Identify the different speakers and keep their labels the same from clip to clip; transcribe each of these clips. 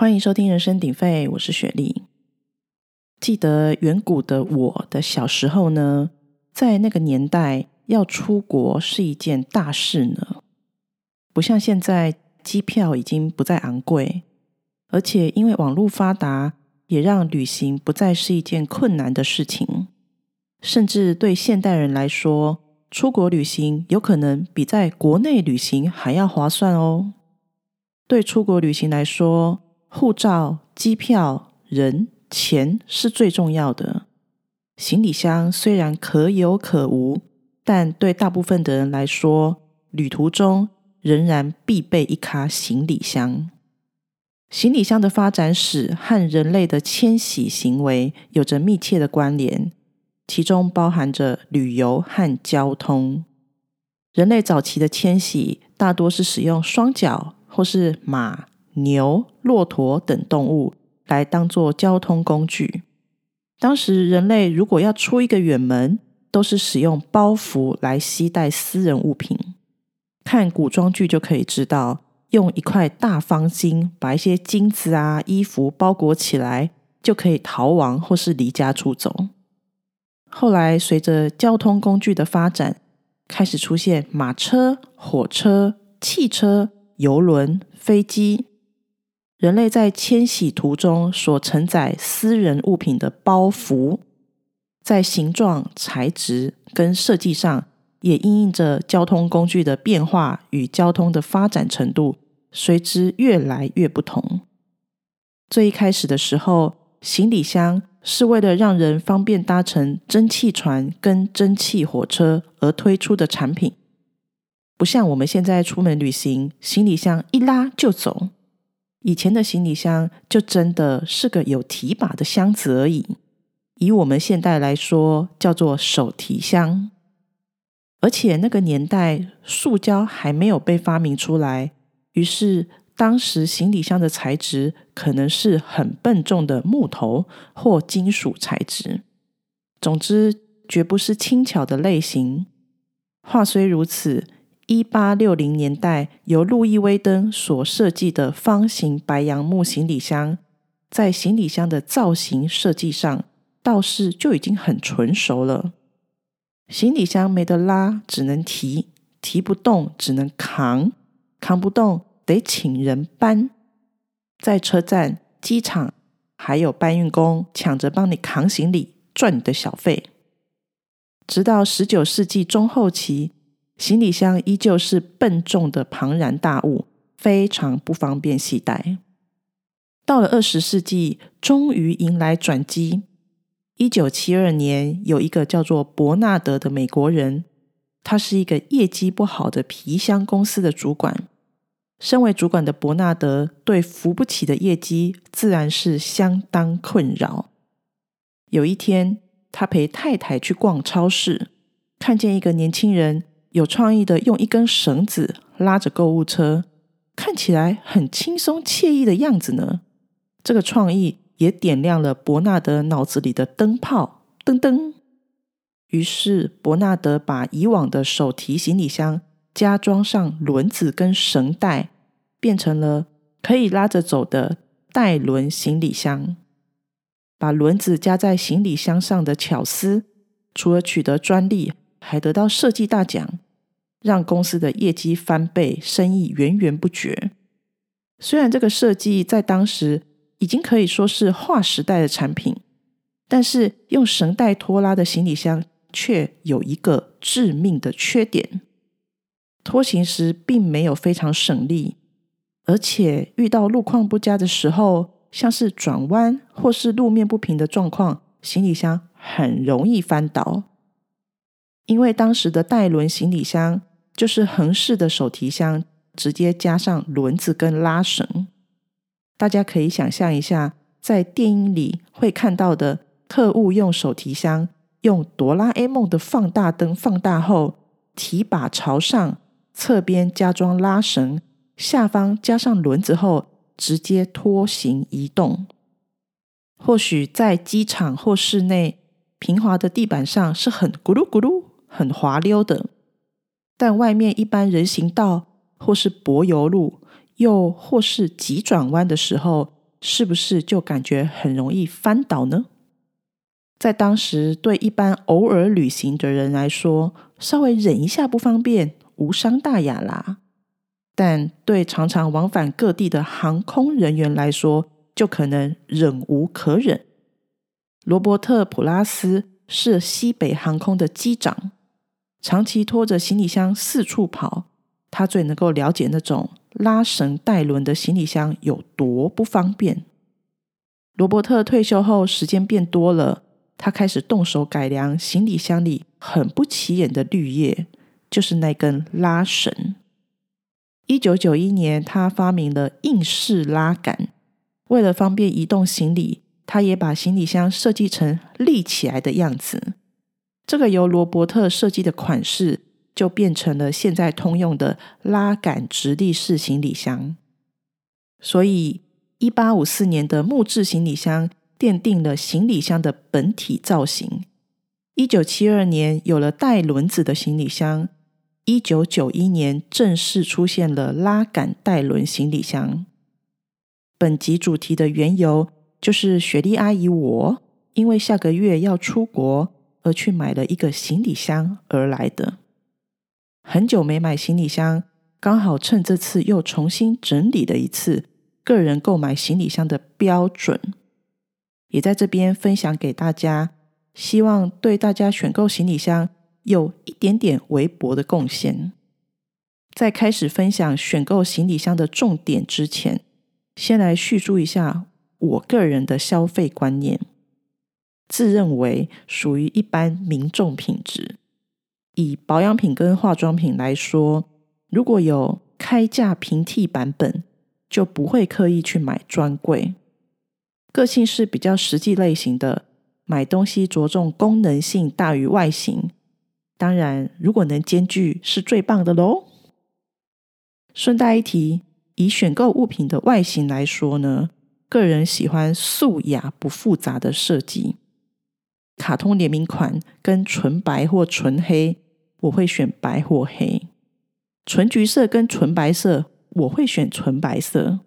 Speaker 1: 欢迎收听《人声鼎沸》，我是雪莉。记得远古的我的小时候呢，在那个年代要出国是一件大事呢，不像现在机票已经不再昂贵，而且因为网络发达，也让旅行不再是一件困难的事情。甚至对现代人来说，出国旅行有可能比在国内旅行还要划算哦。对出国旅行来说，护照、机票、人、钱是最重要的。行李箱虽然可有可无，但对大部分的人来说，旅途中仍然必备一卡行李箱。行李箱的发展史和人类的迁徙行为有着密切的关联，其中包含着旅游和交通。人类早期的迁徙大多是使用双脚或是马。牛、骆驼等动物来当做交通工具。当时人类如果要出一个远门，都是使用包袱来携带私人物品。看古装剧就可以知道，用一块大方巾把一些金子啊、衣服包裹起来，就可以逃亡或是离家出走。后来随着交通工具的发展，开始出现马车、火车、汽车、游轮、飞机。人类在迁徙途中所承载私人物品的包袱，在形状、材质跟设计上，也因应着交通工具的变化与交通的发展程度，随之越来越不同。最一开始的时候，行李箱是为了让人方便搭乘蒸汽船跟蒸汽火车而推出的产品，不像我们现在出门旅行，行李箱一拉就走。以前的行李箱就真的是个有提把的箱子而已，以我们现代来说，叫做手提箱。而且那个年代，塑胶还没有被发明出来，于是当时行李箱的材质可能是很笨重的木头或金属材质。总之，绝不是轻巧的类型。话虽如此。一八六零年代，由路易威登所设计的方形白杨木行李箱，在行李箱的造型设计上，倒是就已经很纯熟了。行李箱没得拉，只能提；提不动，只能扛；扛不动，得请人搬。在车站、机场，还有搬运工抢着帮你扛行李，赚你的小费。直到十九世纪中后期。行李箱依旧是笨重的庞然大物，非常不方便携带。到了二十世纪，终于迎来转机。一九七二年，有一个叫做伯纳德的美国人，他是一个业绩不好的皮箱公司的主管。身为主管的伯纳德，对扶不起的业绩自然是相当困扰。有一天，他陪太太去逛超市，看见一个年轻人。有创意的，用一根绳子拉着购物车，看起来很轻松惬意的样子呢。这个创意也点亮了伯纳德脑子里的灯泡，噔噔。于是伯纳德把以往的手提行李箱加装上轮子跟绳带，变成了可以拉着走的带轮行李箱。把轮子加在行李箱上的巧思，除了取得专利。还得到设计大奖，让公司的业绩翻倍，生意源源不绝。虽然这个设计在当时已经可以说是划时代的产品，但是用绳带拖拉的行李箱却有一个致命的缺点：拖行时并没有非常省力，而且遇到路况不佳的时候，像是转弯或是路面不平的状况，行李箱很容易翻倒。因为当时的带轮行李箱就是横式的手提箱，直接加上轮子跟拉绳。大家可以想象一下，在电影里会看到的特务用手提箱，用哆啦 A 梦的放大灯放大后，提把朝上，侧边加装拉绳，下方加上轮子后，直接拖行移动。或许在机场或室内平滑的地板上是很咕噜咕噜。很滑溜的，但外面一般人行道或是柏油路，又或是急转弯的时候，是不是就感觉很容易翻倒呢？在当时，对一般偶尔旅行的人来说，稍微忍一下不方便，无伤大雅啦。但对常常往返各地的航空人员来说，就可能忍无可忍。罗伯特·普拉斯是西北航空的机长，长期拖着行李箱四处跑，他最能够了解那种拉绳带轮的行李箱有多不方便。罗伯特退休后，时间变多了，他开始动手改良行李箱里很不起眼的绿叶，就是那根拉绳。一九九一年，他发明了硬式拉杆，为了方便移动行李。他也把行李箱设计成立起来的样子，这个由罗伯特设计的款式就变成了现在通用的拉杆直立式行李箱。所以，一八五四年的木质行李箱奠定了行李箱的本体造型。一九七二年有了带轮子的行李箱，一九九一年正式出现了拉杆带轮行李箱。本集主题的缘由。就是雪莉阿姨，我因为下个月要出国而去买了一个行李箱而来的。很久没买行李箱，刚好趁这次又重新整理了一次个人购买行李箱的标准，也在这边分享给大家，希望对大家选购行李箱有一点点微薄的贡献。在开始分享选购行李箱的重点之前，先来叙述一下。我个人的消费观念，自认为属于一般民众品质。以保养品跟化妆品来说，如果有开价平替版本，就不会刻意去买专柜。个性是比较实际类型的，买东西着重功能性大于外形。当然，如果能兼具，是最棒的喽。顺带一提，以选购物品的外形来说呢？个人喜欢素雅不复杂的设计，卡通联名款跟纯白或纯黑，我会选白或黑；纯橘色跟纯白色，我会选纯白色。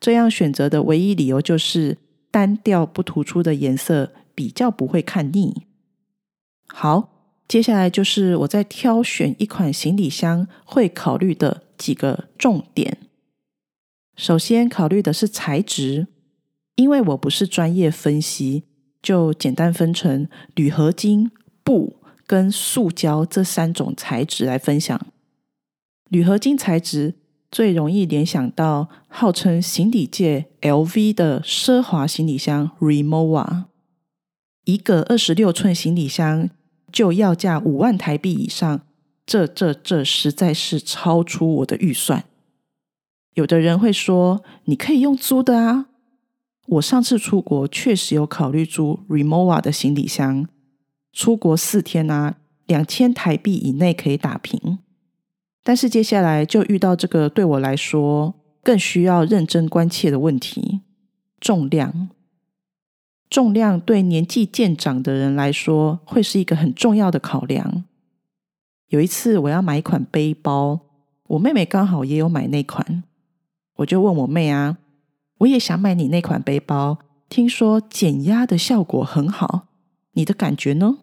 Speaker 1: 这样选择的唯一理由就是单调不突出的颜色比较不会看腻。好，接下来就是我在挑选一款行李箱会考虑的几个重点。首先考虑的是材质，因为我不是专业分析，就简单分成铝合金、布跟塑胶这三种材质来分享。铝合金材质最容易联想到号称行李界 LV 的奢华行李箱 Rimowa，一个二十六寸行李箱就要价五万台币以上，这这这实在是超出我的预算。有的人会说：“你可以用租的啊！”我上次出国确实有考虑租 Remova 的行李箱，出国四天啊，两千台币以内可以打平。但是接下来就遇到这个对我来说更需要认真关切的问题——重量。重量对年纪渐长的人来说会是一个很重要的考量。有一次我要买一款背包，我妹妹刚好也有买那款。我就问我妹啊，我也想买你那款背包，听说减压的效果很好，你的感觉呢？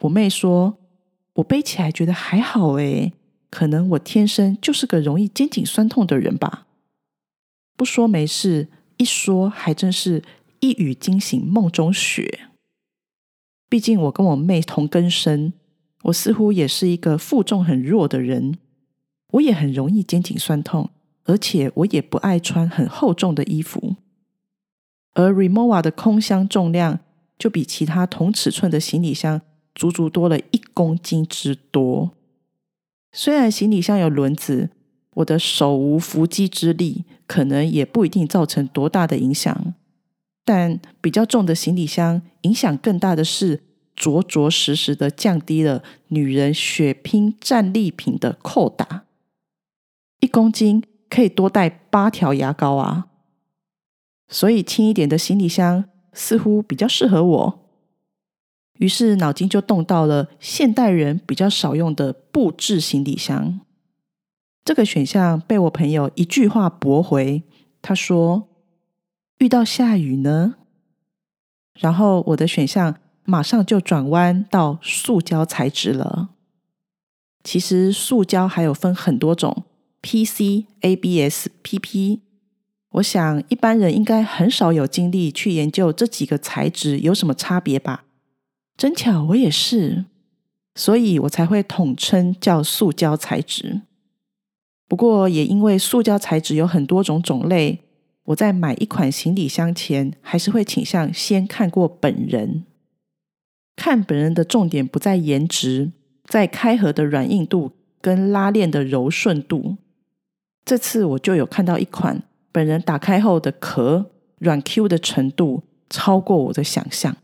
Speaker 1: 我妹说，我背起来觉得还好诶，可能我天生就是个容易肩颈酸痛的人吧。不说没事，一说还真是一语惊醒梦中雪。毕竟我跟我妹同根生，我似乎也是一个负重很弱的人，我也很容易肩颈酸痛。而且我也不爱穿很厚重的衣服，而 Remova 的空箱重量就比其他同尺寸的行李箱足足多了一公斤之多。虽然行李箱有轮子，我的手无缚鸡之力，可能也不一定造成多大的影响。但比较重的行李箱，影响更大的是，着着实实的降低了女人血拼战利品的扣打，一公斤。可以多带八条牙膏啊，所以轻一点的行李箱似乎比较适合我。于是脑筋就动到了现代人比较少用的布制行李箱。这个选项被我朋友一句话驳回。他说：“遇到下雨呢？然后我的选项马上就转弯到塑胶材质了。其实塑胶还有分很多种，PC、ABS、PP。我想一般人应该很少有精力去研究这几个材质有什么差别吧。真巧，我也是，所以我才会统称叫塑胶材质。不过也因为塑胶材质有很多种种类。我在买一款行李箱前，还是会倾向先看过本人。看本人的重点不在颜值，在开合的软硬度跟拉链的柔顺度。这次我就有看到一款，本人打开后的壳软 Q 的程度超过我的想象。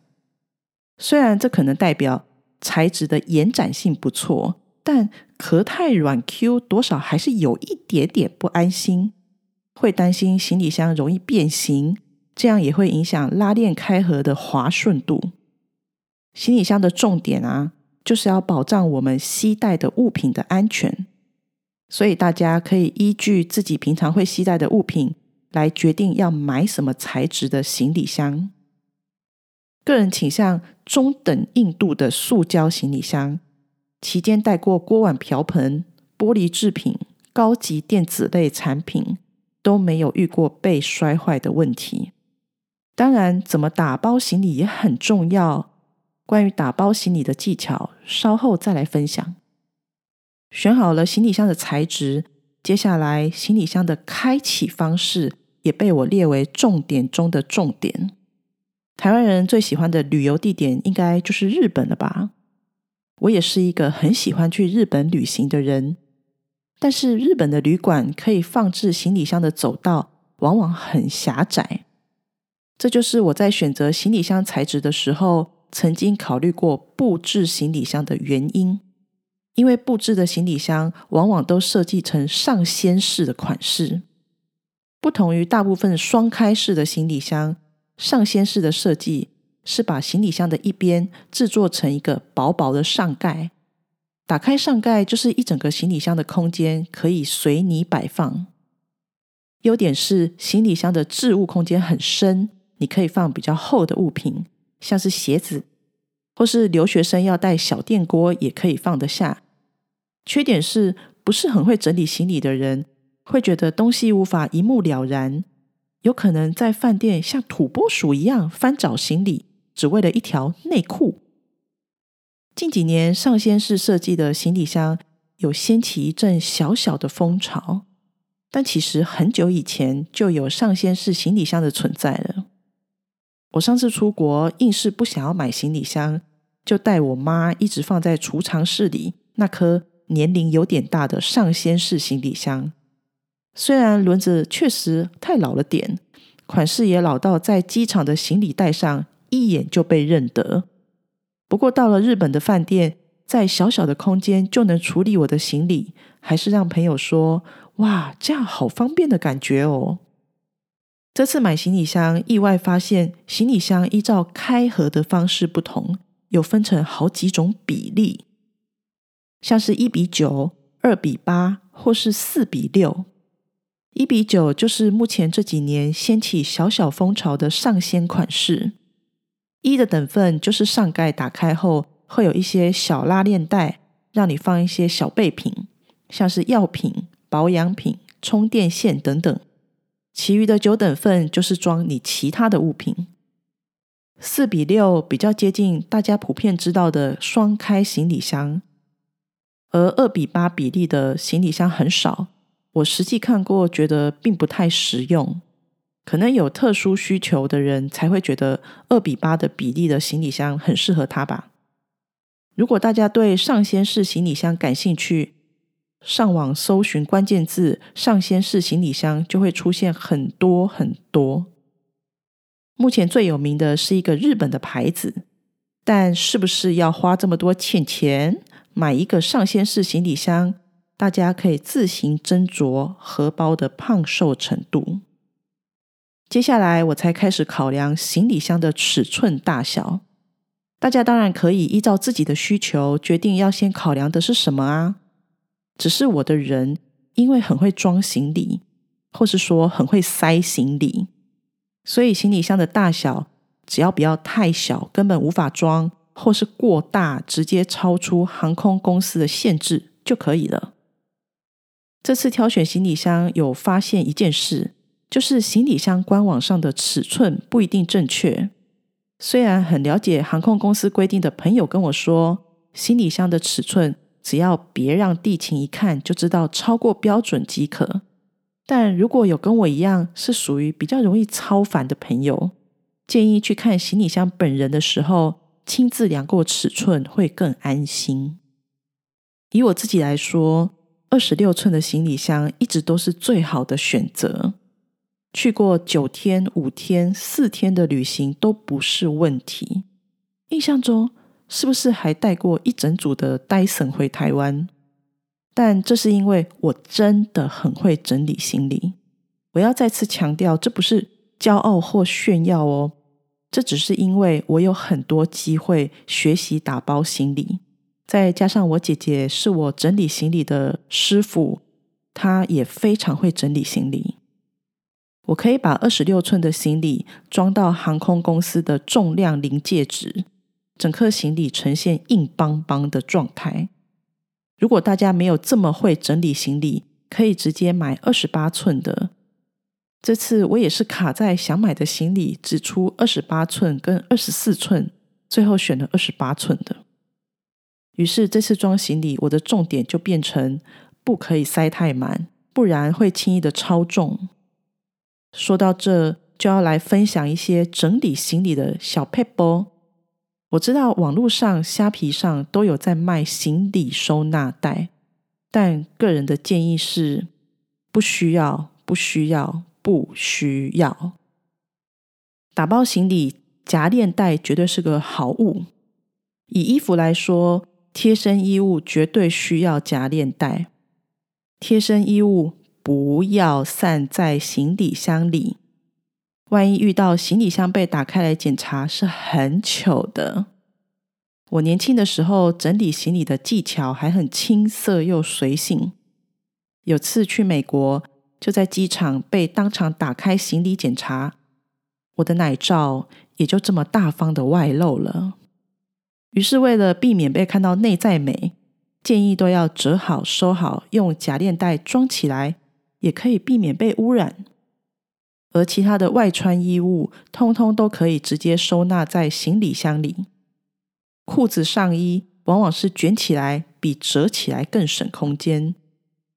Speaker 1: 虽然这可能代表材质的延展性不错，但壳太软 Q，多少还是有一点点不安心。会担心行李箱容易变形，这样也会影响拉链开合的滑顺度。行李箱的重点啊，就是要保障我们携带的物品的安全，所以大家可以依据自己平常会携带的物品来决定要买什么材质的行李箱。个人倾向中等硬度的塑胶行李箱，期间带过锅碗瓢盆、玻璃制品、高级电子类产品。都没有遇过被摔坏的问题。当然，怎么打包行李也很重要。关于打包行李的技巧，稍后再来分享。选好了行李箱的材质，接下来行李箱的开启方式也被我列为重点中的重点。台湾人最喜欢的旅游地点应该就是日本了吧？我也是一个很喜欢去日本旅行的人。但是日本的旅馆可以放置行李箱的走道往往很狭窄，这就是我在选择行李箱材质的时候曾经考虑过布置行李箱的原因。因为布置的行李箱往往都设计成上掀式的款式，不同于大部分双开式的行李箱，上掀式的设计是把行李箱的一边制作成一个薄薄的上盖。打开上盖，就是一整个行李箱的空间，可以随你摆放。优点是行李箱的置物空间很深，你可以放比较厚的物品，像是鞋子，或是留学生要带小电锅也可以放得下。缺点是不是很会整理行李的人会觉得东西无法一目了然，有可能在饭店像土拨鼠一样翻找行李，只为了一条内裤。近几年，上仙式设计的行李箱有掀起一阵小小的风潮，但其实很久以前就有上仙式行李箱的存在了。我上次出国，硬是不想要买行李箱，就带我妈一直放在储藏室里那颗年龄有点大的上仙式行李箱。虽然轮子确实太老了点，款式也老到在机场的行李袋上一眼就被认得。不过到了日本的饭店，在小小的空间就能处理我的行李，还是让朋友说：“哇，这样好方便的感觉哦。”这次买行李箱，意外发现行李箱依照开合的方式不同，有分成好几种比例，像是一比九、二比八，或是四比六。一比九就是目前这几年掀起小小风潮的上掀款式。一的等份就是上盖打开后会有一些小拉链袋，让你放一些小备品，像是药品、保养品、充电线等等。其余的九等份就是装你其他的物品。四比六比较接近大家普遍知道的双开行李箱，而二比八比例的行李箱很少，我实际看过，觉得并不太实用。可能有特殊需求的人才会觉得二比八的比例的行李箱很适合他吧。如果大家对上掀式行李箱感兴趣，上网搜寻关键字“上掀式行李箱”就会出现很多很多。目前最有名的是一个日本的牌子，但是不是要花这么多钱钱买一个上掀式行李箱？大家可以自行斟酌荷包的胖瘦程度。接下来我才开始考量行李箱的尺寸大小。大家当然可以依照自己的需求决定要先考量的是什么啊。只是我的人因为很会装行李，或是说很会塞行李，所以行李箱的大小只要不要太小，根本无法装，或是过大，直接超出航空公司的限制就可以了。这次挑选行李箱有发现一件事，就是行李箱官网上的尺寸不一定正确。虽然很了解航空公司规定的朋友跟我说，行李箱的尺寸只要别让地勤一看就知道超过标准即可。但如果有跟我一样是属于比较容易超凡的朋友，建议去看行李箱本人的时候，亲自量过尺寸会更安心。以我自己来说，二十六寸的行李箱一直都是最好的选择。去过九天、五天、四天的旅行都不是问题。印象中是不是还带过一整组的 Dyson 回台湾？但这是因为我真的很会整理行李。我要再次强调，这不是骄傲或炫耀哦，这只是因为我有很多机会学习打包行李，再加上我姐姐是我整理行李的师傅，她也非常会整理行李。我可以把二十六寸的行李装到航空公司的重量临界值，整颗行李呈现硬邦邦的状态。如果大家没有这么会整理行李，可以直接买二十八寸的。这次我也是卡在想买的行李只出二十八寸跟二十四寸，最后选了二十八寸的。于是这次装行李，我的重点就变成不可以塞太满，不然会轻易的超重。说到这，就要来分享一些整理行李的小配包。我知道网络上、虾皮上都有在卖行李收纳袋，但个人的建议是不需要、不需要、不需要。打包行李夹链袋绝对是个好物。以衣服来说，贴身衣物绝对需要夹链袋。贴身衣物。不要散在行李箱里，万一遇到行李箱被打开来检查，是很糗的。我年轻的时候整理行李的技巧还很青涩又随性。有次去美国，就在机场被当场打开行李检查，我的奶罩也就这么大方的外露了。于是为了避免被看到内在美，建议都要折好收好，用夹链袋装起来。也可以避免被污染，而其他的外穿衣物，通通都可以直接收纳在行李箱里。裤子、上衣往往是卷起来比折起来更省空间。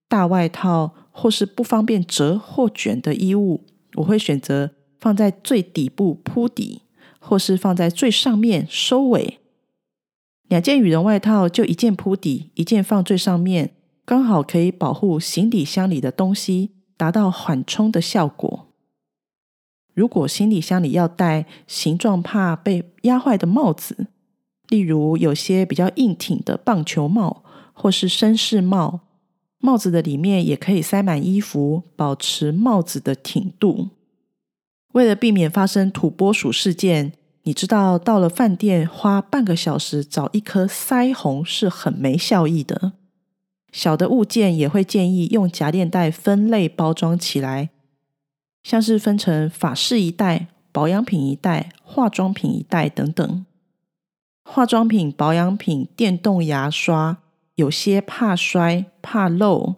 Speaker 1: 大外套或是不方便折或卷的衣物，我会选择放在最底部铺底，或是放在最上面收尾。两件羽绒外套就一件铺底，一件放最上面。刚好可以保护行李箱里的东西，达到缓冲的效果。如果行李箱里要戴形状怕被压坏的帽子，例如有些比较硬挺的棒球帽或是绅士帽，帽子的里面也可以塞满衣服，保持帽子的挺度。为了避免发生土拨鼠事件，你知道到了饭店花半个小时找一颗腮红是很没效益的。小的物件也会建议用夹链袋分类包装起来，像是分成法式一袋、保养品一袋、化妆品一袋等等。化妆品、保养品、电动牙刷，有些怕摔、怕漏，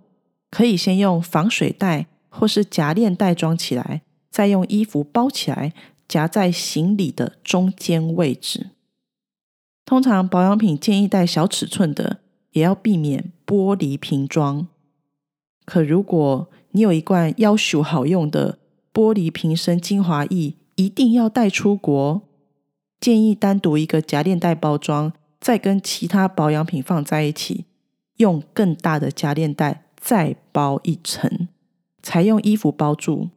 Speaker 1: 可以先用防水袋或是夹链袋装起来，再用衣服包起来，夹在行李的中间位置。通常保养品建议带小尺寸的。也要避免玻璃瓶装。可如果你有一罐要求好用的玻璃瓶身精华液，一定要带出国，建议单独一个夹链袋包装，再跟其他保养品放在一起，用更大的夹链袋再包一层，才用衣服包住，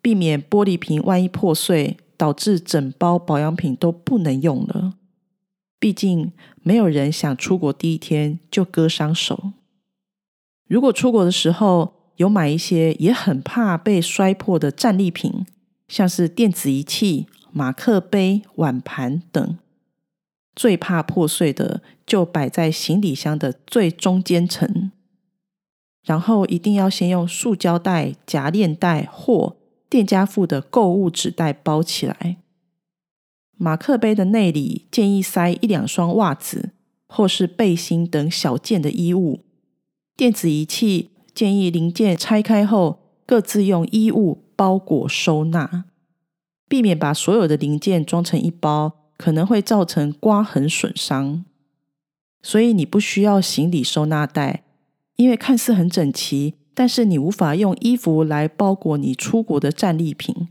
Speaker 1: 避免玻璃瓶万一破碎，导致整包保养品都不能用了。毕竟没有人想出国第一天就割伤手。如果出国的时候有买一些也很怕被摔破的战利品，像是电子仪器、马克杯、碗盘等，最怕破碎的就摆在行李箱的最中间层。然后一定要先用塑胶袋、夹链袋或店家附的购物纸袋包起来。马克杯的内里建议塞一两双袜子或是背心等小件的衣物。电子仪器建议零件拆开后各自用衣物包裹收纳，避免把所有的零件装成一包，可能会造成刮痕损伤。所以你不需要行李收纳袋，因为看似很整齐，但是你无法用衣服来包裹你出国的战利品，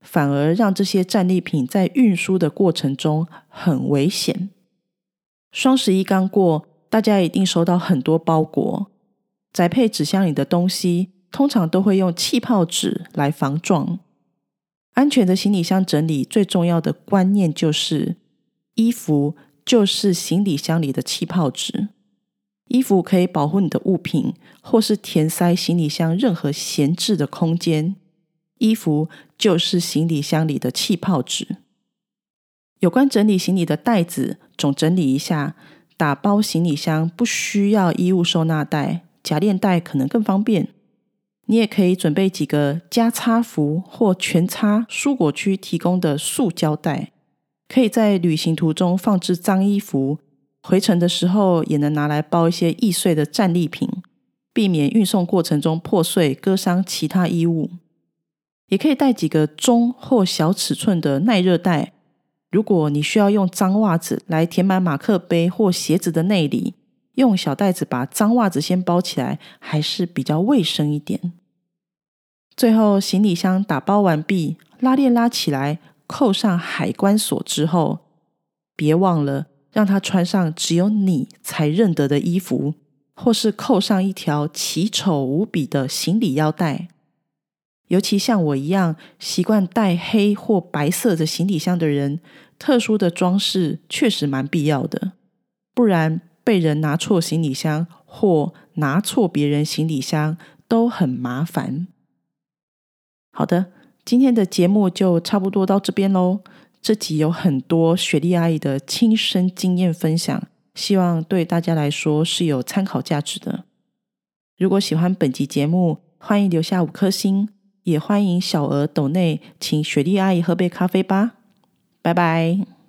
Speaker 1: 反而让这些战利品在运输的过程中很危险。双十一刚过，大家一定收到很多包裹，宅配纸箱里的东西通常都会用气泡纸来防撞。安全的行李箱整理最重要的观念就是衣服。就是行李箱里的气泡纸，衣服可以保护你的物品，或是填塞行李箱任何闲置的空间。衣服就是行李箱里的气泡纸。有关整理行李的袋子，总整理一下。打包行李箱不需要衣物收纳袋，夹链袋可能更方便。你也可以准备几个加插服或全插蔬果区提供的塑胶袋。可以在旅行途中放置脏衣服，回程的时候也能拿来包一些易碎的战利品，避免运送过程中破碎割伤其他衣物。也可以带几个中或小尺寸的耐热袋，如果你需要用脏袜子来填满马克杯或鞋子的内里，用小袋子把脏袜子先包起来，还是比较卫生一点。最后，行李箱打包完毕，拉链拉起来。扣上海关锁之后，别忘了让他穿上只有你才认得的衣服，或是扣上一条奇丑无比的行李腰带。尤其像我一样习惯带黑或白色的行李箱的人，特殊的装饰确实蛮必要的，不然被人拿错行李箱或拿错别人行李箱都很麻烦。好的。今天的节目就差不多到这边喽。这集有很多雪莉阿姨的亲身经验分享，希望对大家来说是有参考价值的。如果喜欢本集节目，欢迎留下五颗星，也欢迎小额抖内请雪莉阿姨喝杯咖啡吧。拜拜。